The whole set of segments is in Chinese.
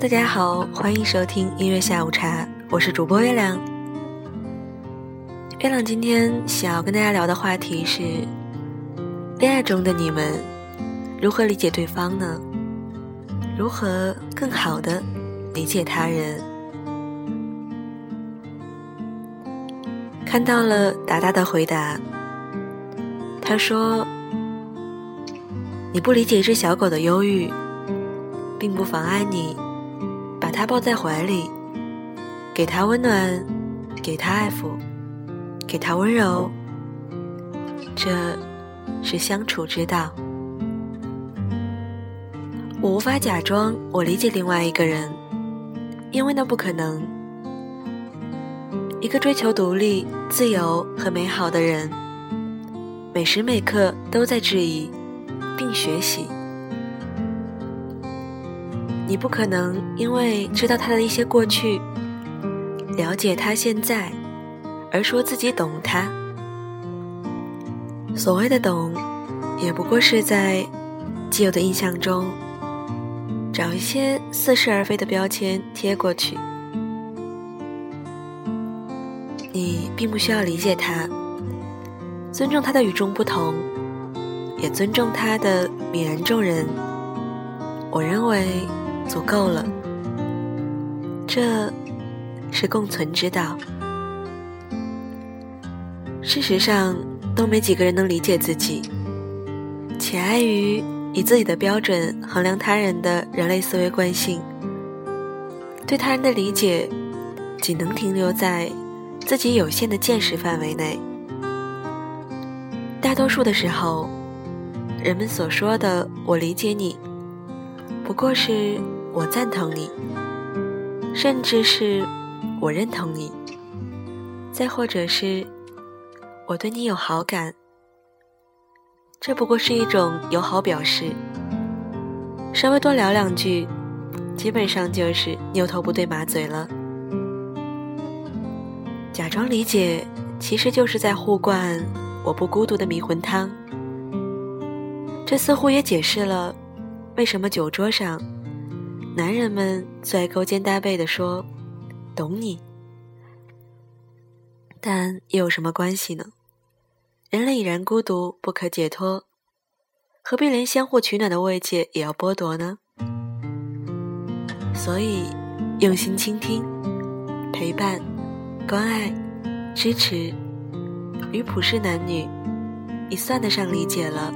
大家好，欢迎收听音乐下午茶，我是主播月亮。月亮今天想要跟大家聊的话题是：恋爱中的你们如何理解对方呢？如何更好的理解他人？看到了达达的回答，他说：“你不理解一只小狗的忧郁，并不妨碍你他抱在怀里，给他温暖，给他爱抚，给他温柔。这是相处之道。我无法假装我理解另外一个人，因为那不可能。”一个追求独立、自由和美好的人，每时每刻都在质疑并学习。你不可能因为知道他的一些过去，了解他现在，而说自己懂他。所谓的懂，也不过是在既有的印象中，找一些似是而非的标签贴过去。你并不需要理解他，尊重他的与众不同，也尊重他的泯然众人。我认为足够了，这是共存之道。事实上，都没几个人能理解自己，且碍于以自己的标准衡量他人的人类思维惯性，对他人的理解仅能停留在。自己有限的见识范围内，大多数的时候，人们所说的“我理解你”，不过是我赞同你，甚至是我认同你，再或者是我对你有好感，这不过是一种友好表示。稍微多聊两句，基本上就是牛头不对马嘴了。假装理解，其实就是在互灌我不孤独的迷魂汤。这似乎也解释了为什么酒桌上，男人们最爱勾肩搭背的说“懂你”，但又有什么关系呢？人类已然孤独不可解脱，何必连相互取暖的慰藉也要剥夺呢？所以，用心倾听，陪伴。关爱、支持与普世男女，已算得上理解了。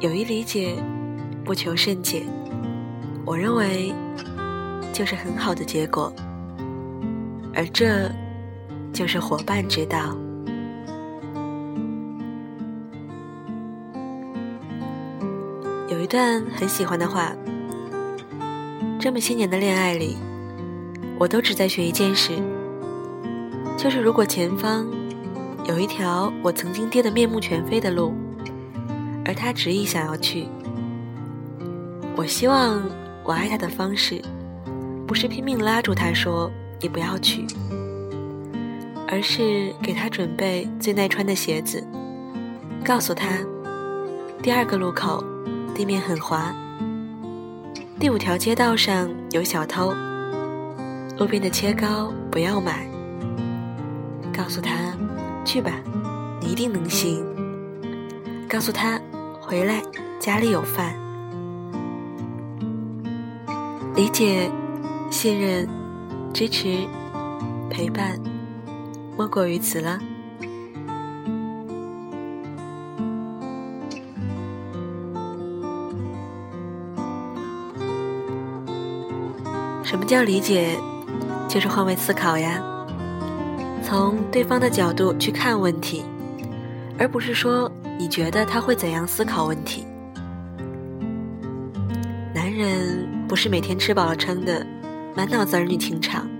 有一理解，不求甚解，我认为就是很好的结果。而这就是伙伴之道。有一段很喜欢的话：这么些年的恋爱里。我都只在学一件事，就是如果前方有一条我曾经跌得面目全非的路，而他执意想要去，我希望我爱他的方式，不是拼命拉住他说你不要去，而是给他准备最耐穿的鞋子，告诉他第二个路口地面很滑，第五条街道上有小偷。路边的切糕不要买，告诉他去吧，你一定能行。告诉他回来家里有饭，理解、信任、支持、陪伴，莫过于此了。什么叫理解？就是换位思考呀，从对方的角度去看问题，而不是说你觉得他会怎样思考问题。男人不是每天吃饱了撑的，满脑子儿女情长，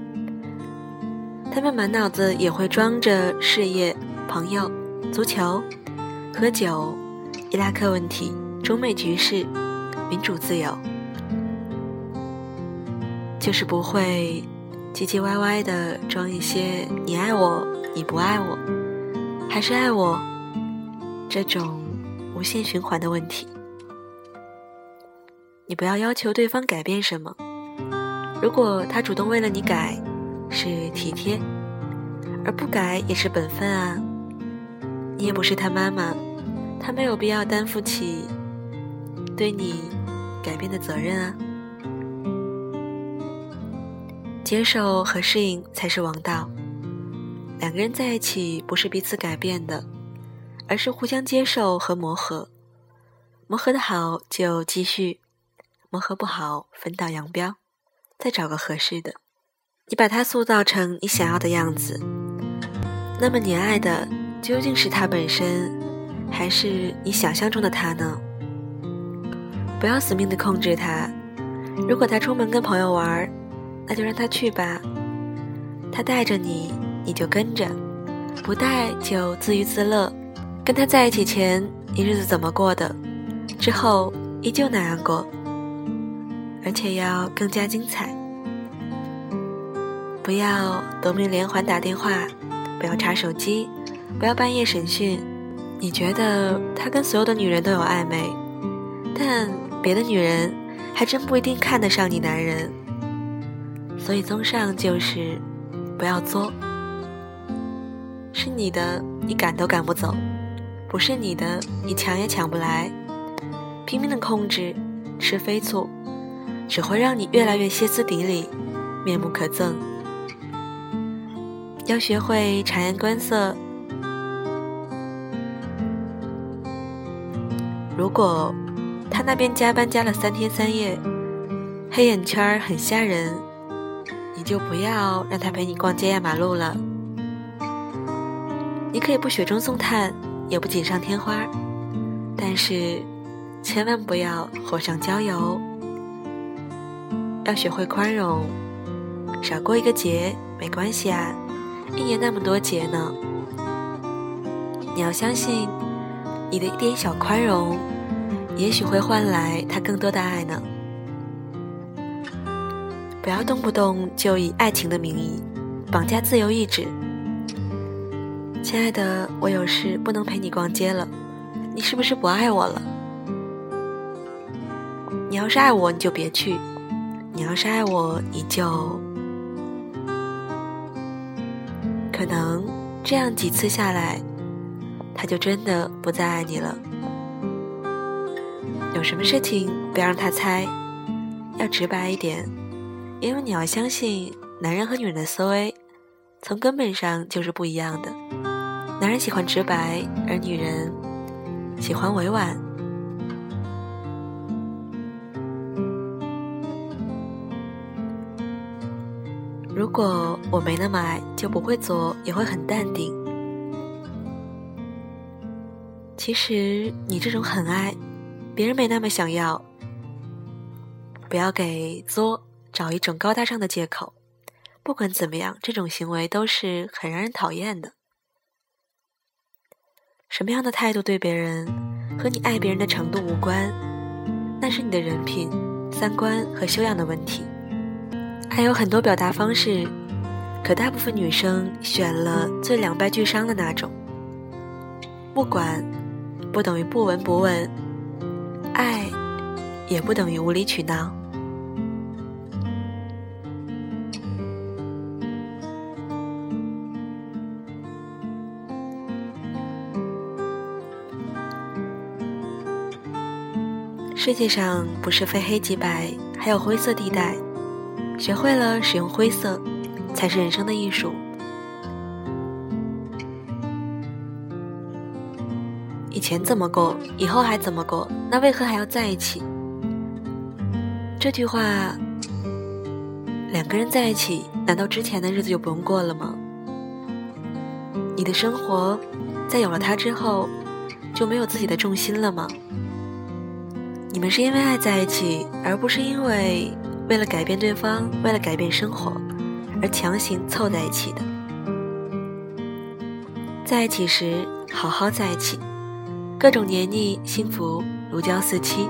他们满脑子也会装着事业、朋友、足球、喝酒、伊拉克问题、中美局势、民主自由，就是不会。唧唧歪歪的装一些“你爱我，你不爱我，还是爱我”这种无限循环的问题。你不要要求对方改变什么。如果他主动为了你改，是体贴，而不改也是本分啊。你也不是他妈妈，他没有必要担负起对你改变的责任啊。接受和适应才是王道。两个人在一起，不是彼此改变的，而是互相接受和磨合。磨合的好就继续，磨合不好分道扬镳，再找个合适的。你把他塑造成你想要的样子，那么你爱的究竟是他本身，还是你想象中的他呢？不要死命的控制他。如果他出门跟朋友玩，那就让他去吧，他带着你，你就跟着；不带就自娱自乐。跟他在一起前，你日子怎么过的？之后依旧那样过，而且要更加精彩。不要夺命连环打电话，不要查手机，不要半夜审讯。你觉得他跟所有的女人都有暧昧，但别的女人还真不一定看得上你男人。所以，综上就是，不要作。是你的，你赶都赶不走；不是你的，你抢也抢不来。拼命的控制，吃飞醋，只会让你越来越歇斯底里，面目可憎。要学会察言观色。如果他那边加班加了三天三夜，黑眼圈很吓人。你就不要让他陪你逛街压马路了。你可以不雪中送炭，也不锦上添花，但是千万不要火上浇油。要学会宽容，少过一个节没关系啊，一年那么多节呢。你要相信，你的一点小宽容，也许会换来他更多的爱呢。不要动不动就以爱情的名义绑架自由意志，亲爱的，我有事不能陪你逛街了，你是不是不爱我了？你要是爱我，你就别去；你要是爱我，你就……可能这样几次下来，他就真的不再爱你了。有什么事情不要让他猜，要直白一点。因为你要相信，男人和女人的思维，从根本上就是不一样的。男人喜欢直白，而女人喜欢委婉。如果我没那么爱，就不会做，也会很淡定。其实你这种很爱，别人没那么想要。不要给作。找一种高大上的借口，不管怎么样，这种行为都是很让人讨厌的。什么样的态度对别人，和你爱别人的程度无关，那是你的人品、三观和修养的问题。还有很多表达方式，可大部分女生选了最两败俱伤的那种。不管，不等于不闻不问；爱，也不等于无理取闹。世界上不是非黑即白，还有灰色地带。学会了使用灰色，才是人生的艺术。以前怎么过，以后还怎么过？那为何还要在一起？这句话，两个人在一起，难道之前的日子就不用过了吗？你的生活，在有了他之后，就没有自己的重心了吗？你们是因为爱在一起，而不是因为为了改变对方、为了改变生活而强行凑在一起的。在一起时，好好在一起，各种黏腻，幸福如胶似漆；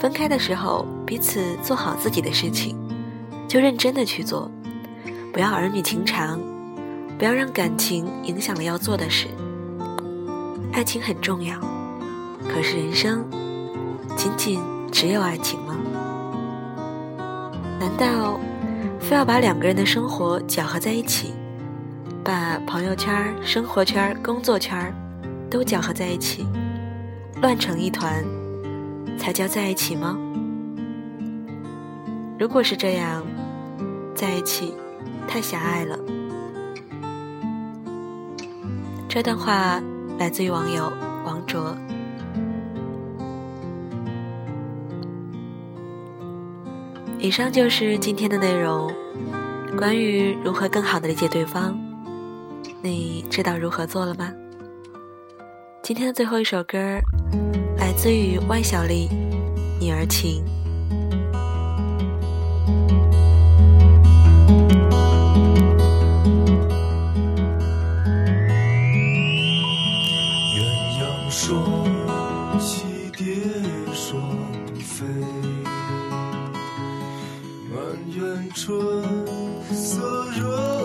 分开的时候，彼此做好自己的事情，就认真的去做，不要儿女情长，不要让感情影响了要做的事。爱情很重要，可是人生。仅仅只有爱情？难道非要把两个人的生活搅合在一起，把朋友圈、生活圈、工作圈都搅合在一起，乱成一团，才叫在一起吗？如果是这样，在一起太狭隘了。这段话来自于网友王卓。以上就是今天的内容。关于如何更好的理解对方，你知道如何做了吗？今天的最后一首歌来自于万晓利，《女儿情》。鸳鸯双春色惹